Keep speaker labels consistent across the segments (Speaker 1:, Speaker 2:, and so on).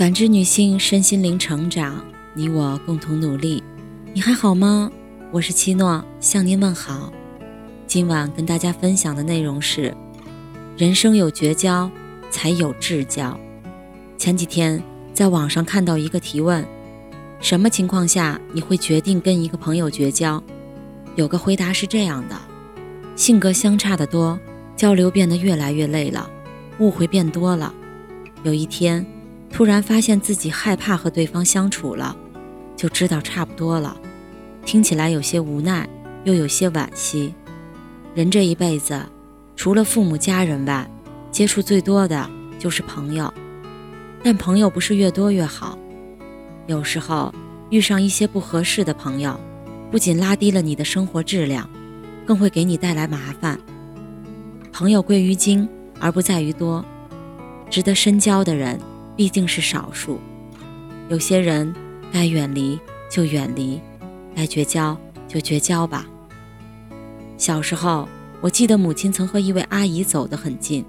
Speaker 1: 感知女性身心灵成长，你我共同努力。你还好吗？我是七诺，向您问好。今晚跟大家分享的内容是：人生有绝交，才有至交。前几天在网上看到一个提问：什么情况下你会决定跟一个朋友绝交？有个回答是这样的：性格相差的多，交流变得越来越累了，误会变多了。有一天。突然发现自己害怕和对方相处了，就知道差不多了。听起来有些无奈，又有些惋惜。人这一辈子，除了父母家人外，接触最多的就是朋友。但朋友不是越多越好，有时候遇上一些不合适的朋友，不仅拉低了你的生活质量，更会给你带来麻烦。朋友贵于精，而不在于多。值得深交的人。毕竟是少数，有些人该远离就远离，该绝交就绝交吧。小时候，我记得母亲曾和一位阿姨走得很近，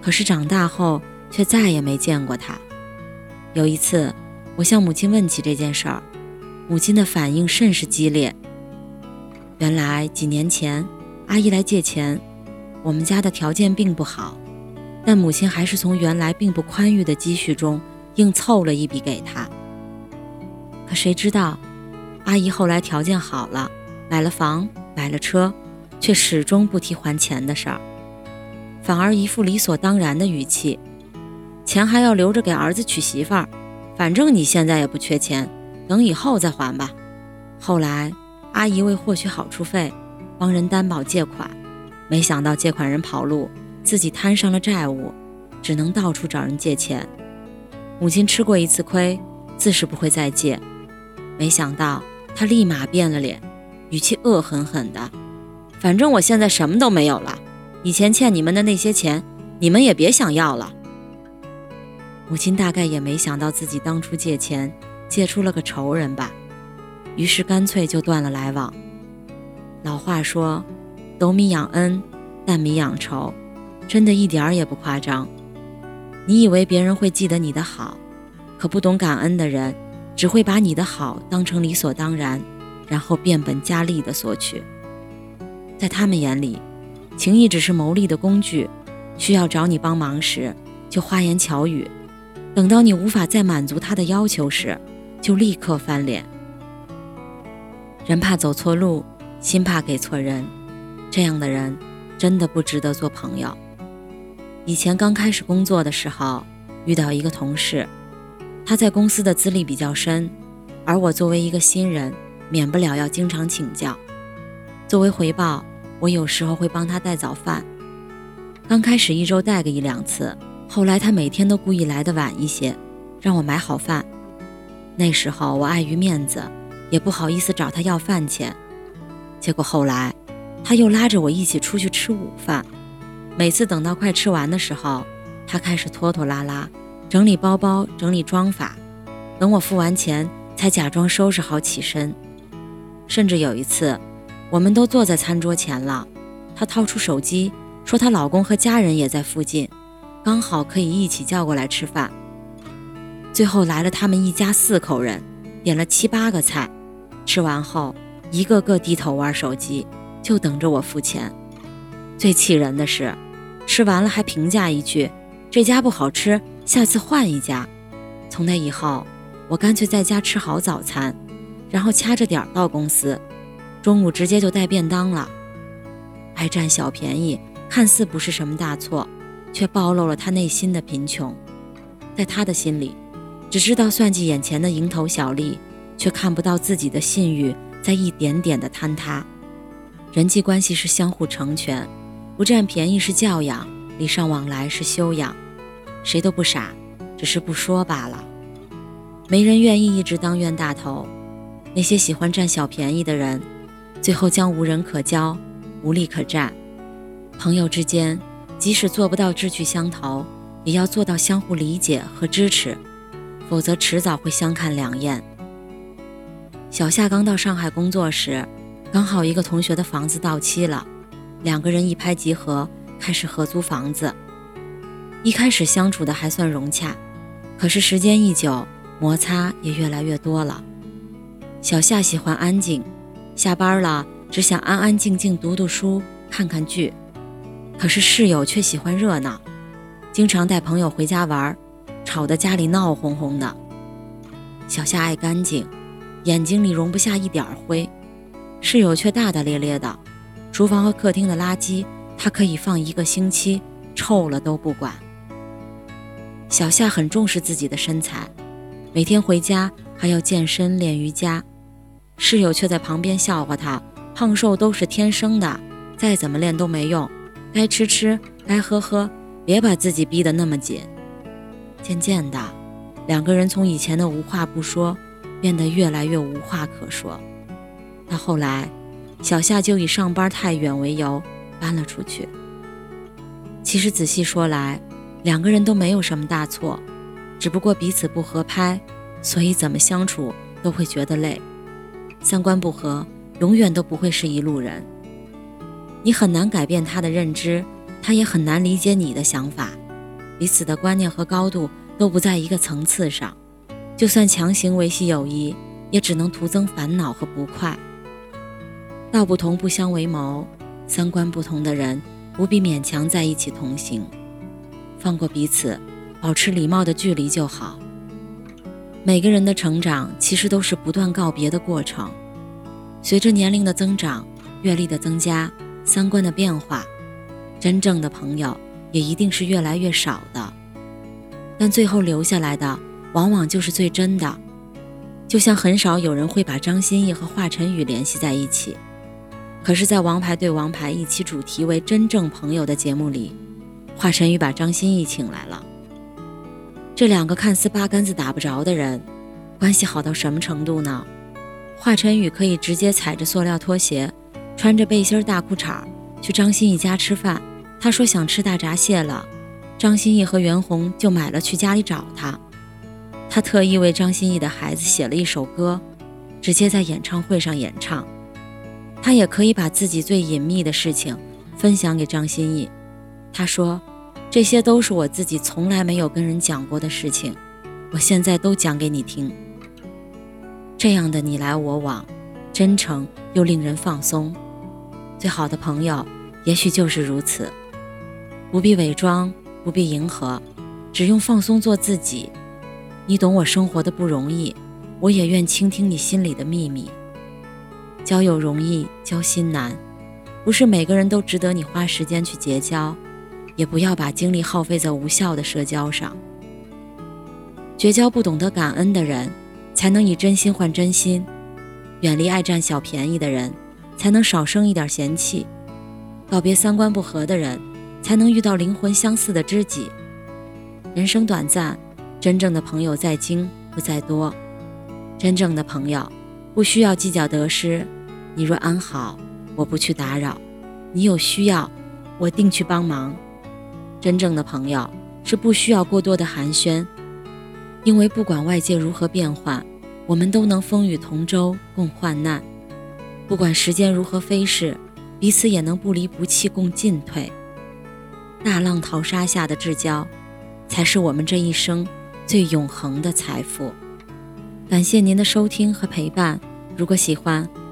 Speaker 1: 可是长大后却再也没见过她。有一次，我向母亲问起这件事儿，母亲的反应甚是激烈。原来几年前，阿姨来借钱，我们家的条件并不好。但母亲还是从原来并不宽裕的积蓄中硬凑了一笔给他。可谁知道，阿姨后来条件好了，买了房，买了车，却始终不提还钱的事儿，反而一副理所当然的语气：“钱还要留着给儿子娶媳妇儿，反正你现在也不缺钱，等以后再还吧。”后来，阿姨为获取好处费，帮人担保借款，没想到借款人跑路。自己摊上了债务，只能到处找人借钱。母亲吃过一次亏，自是不会再借。没想到他立马变了脸，语气恶狠狠的：“反正我现在什么都没有了，以前欠你们的那些钱，你们也别想要了。”母亲大概也没想到自己当初借钱借出了个仇人吧，于是干脆就断了来往。老话说：“斗米养恩，担米养仇。”真的一点儿也不夸张。你以为别人会记得你的好，可不懂感恩的人，只会把你的好当成理所当然，然后变本加厉地索取。在他们眼里，情谊只是谋利的工具，需要找你帮忙时就花言巧语，等到你无法再满足他的要求时，就立刻翻脸。人怕走错路，心怕给错人，这样的人真的不值得做朋友。以前刚开始工作的时候，遇到一个同事，他在公司的资历比较深，而我作为一个新人，免不了要经常请教。作为回报，我有时候会帮他带早饭。刚开始一周带个一两次，后来他每天都故意来的晚一些，让我买好饭。那时候我碍于面子，也不好意思找他要饭钱。结果后来，他又拉着我一起出去吃午饭。每次等到快吃完的时候，他开始拖拖拉拉，整理包包，整理装法，等我付完钱，才假装收拾好起身。甚至有一次，我们都坐在餐桌前了，她掏出手机，说她老公和家人也在附近，刚好可以一起叫过来吃饭。最后来了他们一家四口人，点了七八个菜，吃完后一个个低头玩手机，就等着我付钱。最气人的是。吃完了还评价一句：“这家不好吃，下次换一家。”从那以后，我干脆在家吃好早餐，然后掐着点到公司，中午直接就带便当了。爱占小便宜，看似不是什么大错，却暴露了他内心的贫穷。在他的心里，只知道算计眼前的蝇头小利，却看不到自己的信誉在一点点的坍塌。人际关系是相互成全。不占便宜是教养，礼尚往来是修养。谁都不傻，只是不说罢了。没人愿意一直当冤大头。那些喜欢占小便宜的人，最后将无人可交，无力可占。朋友之间，即使做不到志趣相投，也要做到相互理解和支持，否则迟早会相看两厌。小夏刚到上海工作时，刚好一个同学的房子到期了。两个人一拍即合，开始合租房子。一开始相处的还算融洽，可是时间一久，摩擦也越来越多了。小夏喜欢安静，下班了只想安安静静读读书、看看剧。可是室友却喜欢热闹，经常带朋友回家玩，吵得家里闹哄哄的。小夏爱干净，眼睛里容不下一点灰，室友却大大咧咧的。厨房和客厅的垃圾，他可以放一个星期，臭了都不管。小夏很重视自己的身材，每天回家还要健身练瑜伽。室友却在旁边笑话他：“胖瘦都是天生的，再怎么练都没用，该吃吃，该喝喝，别把自己逼得那么紧。”渐渐的，两个人从以前的无话不说，变得越来越无话可说。到后来，小夏就以上班太远为由搬了出去。其实仔细说来，两个人都没有什么大错，只不过彼此不合拍，所以怎么相处都会觉得累。三观不合，永远都不会是一路人。你很难改变他的认知，他也很难理解你的想法，彼此的观念和高度都不在一个层次上。就算强行维系友谊，也只能徒增烦恼和不快。道不同不相为谋，三观不同的人不必勉强在一起同行，放过彼此，保持礼貌的距离就好。每个人的成长其实都是不断告别的过程，随着年龄的增长、阅历的增加、三观的变化，真正的朋友也一定是越来越少的。但最后留下来的，往往就是最真的。就像很少有人会把张歆艺和华晨宇联系在一起。可是，在《王牌对王牌》一期主题为“真正朋友”的节目里，华晨宇把张歆艺请来了。这两个看似八竿子打不着的人，关系好到什么程度呢？华晨宇可以直接踩着塑料拖鞋，穿着背心大裤衩去张歆艺家吃饭。他说想吃大闸蟹了，张歆艺和袁弘就买了去家里找他。他特意为张歆艺的孩子写了一首歌，直接在演唱会上演唱。他也可以把自己最隐秘的事情分享给张歆艺。他说：“这些都是我自己从来没有跟人讲过的事情，我现在都讲给你听。”这样的你来我往，真诚又令人放松。最好的朋友，也许就是如此，不必伪装，不必迎合，只用放松做自己。你懂我生活的不容易，我也愿倾听你心里的秘密。交友容易，交心难，不是每个人都值得你花时间去结交，也不要把精力耗费在无效的社交上。绝交不懂得感恩的人，才能以真心换真心；远离爱占小便宜的人，才能少生一点嫌弃；告别三观不合的人，才能遇到灵魂相似的知己。人生短暂，真正的朋友在精不在多，真正的朋友。不需要计较得失，你若安好，我不去打扰；你有需要，我定去帮忙。真正的朋友是不需要过多的寒暄，因为不管外界如何变幻，我们都能风雨同舟共患难；不管时间如何飞逝，彼此也能不离不弃共进退。大浪淘沙下的至交，才是我们这一生最永恒的财富。感谢您的收听和陪伴。如果喜欢，